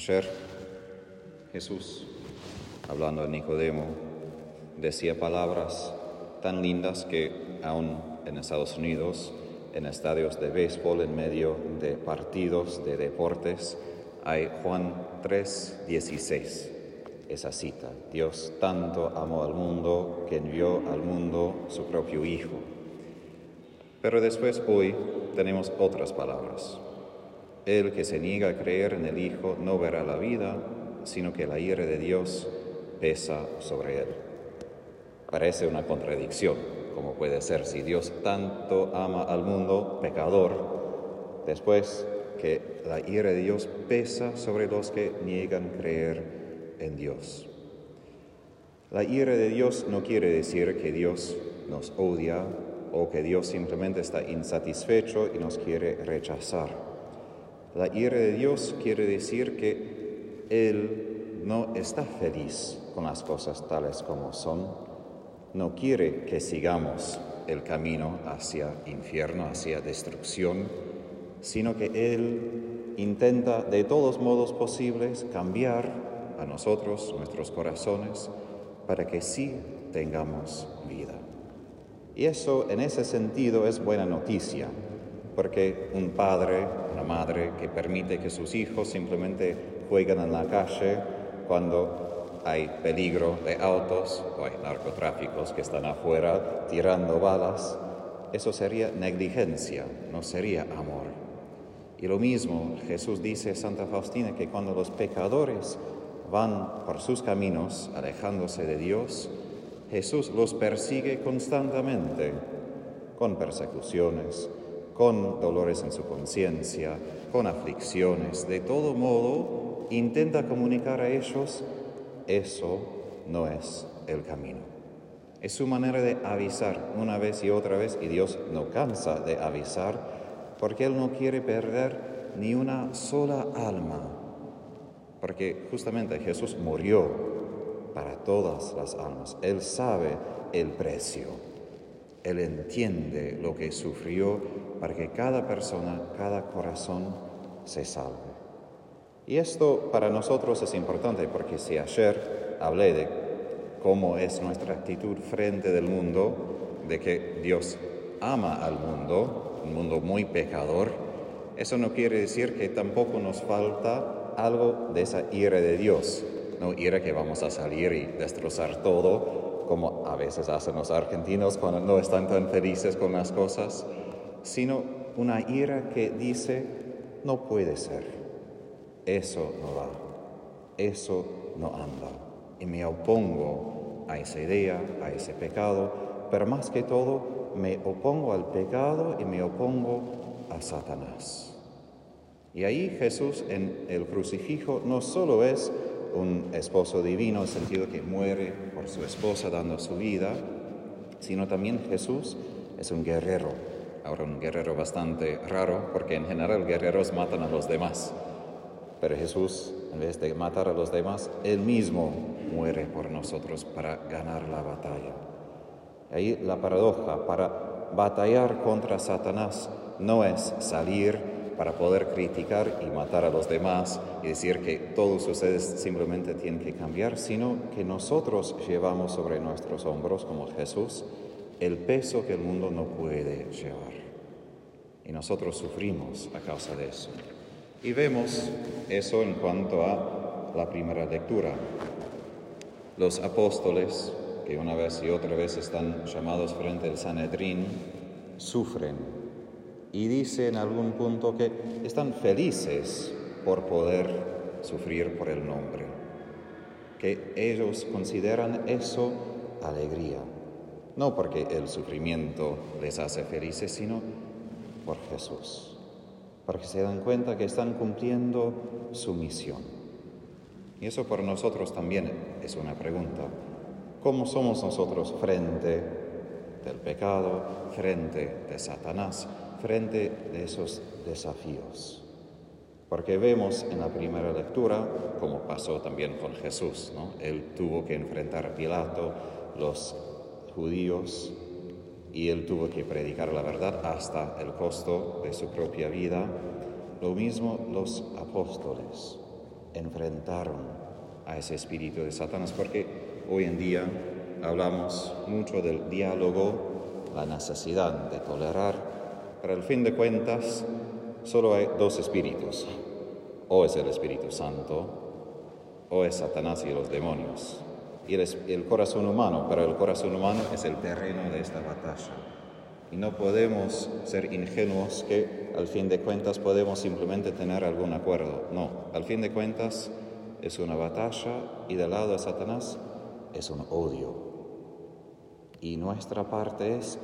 Ayer Jesús, hablando a Nicodemo, decía palabras tan lindas que aún en Estados Unidos, en estadios de béisbol, en medio de partidos de deportes, hay Juan 3, 16. Esa cita, Dios tanto amó al mundo que envió al mundo su propio Hijo. Pero después hoy tenemos otras palabras. El que se niega a creer en el Hijo no verá la vida, sino que la ira de Dios pesa sobre él. Parece una contradicción, como puede ser si Dios tanto ama al mundo pecador, después que la ira de Dios pesa sobre los que niegan creer en Dios. La ira de Dios no quiere decir que Dios nos odia o que Dios simplemente está insatisfecho y nos quiere rechazar. La ira de Dios quiere decir que Él no está feliz con las cosas tales como son, no quiere que sigamos el camino hacia infierno, hacia destrucción, sino que Él intenta de todos modos posibles cambiar a nosotros, nuestros corazones, para que sí tengamos vida. Y eso en ese sentido es buena noticia, porque un padre, una madre que permite que sus hijos simplemente jueguen en la calle cuando hay peligro de autos o hay narcotráficos que están afuera tirando balas, eso sería negligencia, no sería amor. Y lo mismo Jesús dice a Santa Faustina que cuando los pecadores van por sus caminos alejándose de Dios, Jesús los persigue constantemente con persecuciones, con dolores en su conciencia, con aflicciones. De todo modo, intenta comunicar a ellos, eso no es el camino. Es su manera de avisar una vez y otra vez, y Dios no cansa de avisar, porque Él no quiere perder ni una sola alma, porque justamente Jesús murió para todas las almas. Él sabe el precio. Él entiende lo que sufrió para que cada persona, cada corazón se salve. Y esto para nosotros es importante porque si ayer hablé de cómo es nuestra actitud frente del mundo, de que Dios ama al mundo, un mundo muy pecador, eso no quiere decir que tampoco nos falta algo de esa ira de Dios, no ira que vamos a salir y destrozar todo, como a veces hacen los argentinos cuando no están tan felices con las cosas, sino una ira que dice, no puede ser, eso no va, eso no anda. Y me opongo a esa idea, a ese pecado, pero más que todo me opongo al pecado y me opongo a Satanás. Y ahí Jesús en el crucifijo no solo es un esposo divino, en el sentido que muere por su esposa dando su vida, sino también Jesús es un guerrero. Ahora un guerrero bastante raro, porque en general guerreros matan a los demás. Pero Jesús, en vez de matar a los demás, Él mismo muere por nosotros para ganar la batalla. Ahí la paradoja, para batallar contra Satanás no es salir para poder criticar y matar a los demás y decir que todos ustedes simplemente tienen que cambiar, sino que nosotros llevamos sobre nuestros hombros, como Jesús, el peso que el mundo no puede llevar. Y nosotros sufrimos a causa de eso. Y vemos eso en cuanto a la primera lectura. Los apóstoles, que una vez y otra vez están llamados frente al Sanedrín, sufren y dice en algún punto que están felices por poder sufrir por el nombre, que ellos consideran eso alegría, no porque el sufrimiento les hace felices, sino por Jesús, porque se dan cuenta que están cumpliendo su misión. Y eso por nosotros también es una pregunta. ¿Cómo somos nosotros frente del pecado, frente de Satanás? frente de esos desafíos. Porque vemos en la primera lectura, como pasó también con Jesús, ¿no? Él tuvo que enfrentar a Pilato, los judíos, y él tuvo que predicar la verdad hasta el costo de su propia vida. Lo mismo los apóstoles. enfrentaron a ese espíritu de Satanás, porque hoy en día hablamos mucho del diálogo, la necesidad de tolerar, pero al fin de cuentas solo hay dos espíritus, o es el Espíritu Santo, o es Satanás y los demonios. Y el, corazón humano, pero el corazón humano es el terreno de esta batalla. Y no podemos ser ingenuos que al fin de cuentas podemos simplemente tener algún acuerdo. No, al fin de cuentas es una batalla y del lado de Satanás es un odio. Y nuestra parte es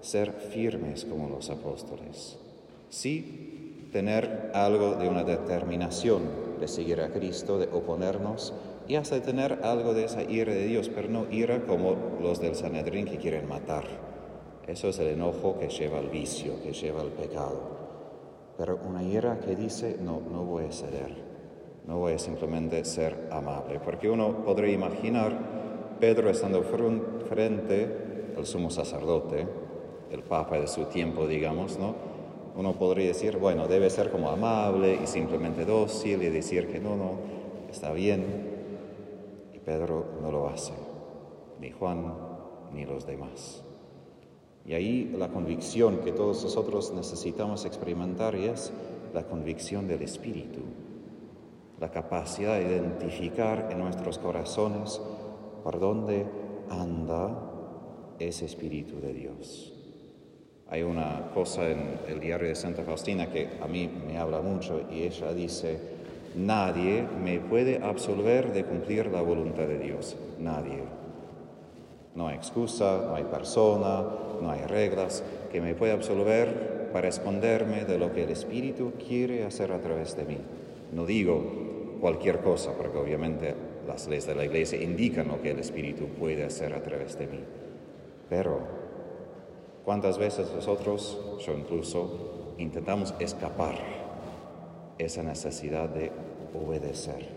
ser firmes como los apóstoles. Sí, tener algo de una determinación de seguir a Cristo, de oponernos y hasta tener algo de esa ira de Dios, pero no ira como los del Sanedrín que quieren matar. Eso es el enojo que lleva al vicio, que lleva al pecado. Pero una ira que dice, no, no voy a ceder, no voy a simplemente ser amable, porque uno podría imaginar Pedro estando frente al sumo sacerdote, el papa de su tiempo, digamos, ¿no? Uno podría decir, bueno, debe ser como amable y simplemente dócil y decir que no, no, está bien. Pedro no lo hace, ni Juan ni los demás. Y ahí la convicción que todos nosotros necesitamos experimentar es la convicción del Espíritu, la capacidad de identificar en nuestros corazones por dónde anda ese Espíritu de Dios. Hay una cosa en el diario de Santa Faustina que a mí me habla mucho y ella dice, nadie me puede absolver de cumplir la voluntad de Dios, nadie. No hay excusa, no hay persona, no hay reglas que me pueda absolver para esconderme de lo que el Espíritu quiere hacer a través de mí. No digo cualquier cosa, porque obviamente las leyes de la Iglesia indican lo que el Espíritu puede hacer a través de mí. Pero, ¿cuántas veces nosotros, yo incluso, intentamos escapar esa necesidad de obedecer?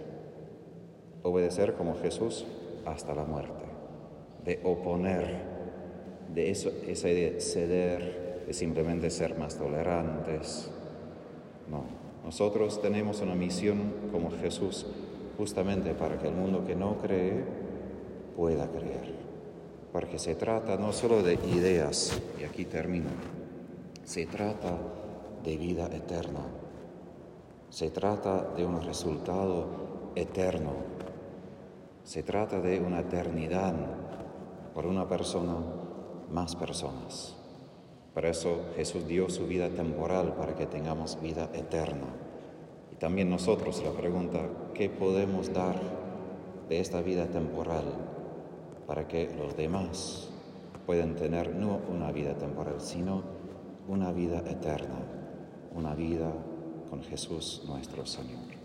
Obedecer como Jesús hasta la muerte, de oponer de eso, esa de ceder, de simplemente ser más tolerantes. No, nosotros tenemos una misión como Jesús justamente para que el mundo que no cree pueda creer. Porque se trata no solo de ideas, y aquí termino, se trata de vida eterna. Se trata de un resultado eterno. Se trata de una eternidad por una persona más personas. Por eso Jesús dio su vida temporal para que tengamos vida eterna. Y también nosotros la pregunta, ¿qué podemos dar de esta vida temporal para que los demás puedan tener no una vida temporal, sino una vida eterna, una vida con Jesús nuestro Señor?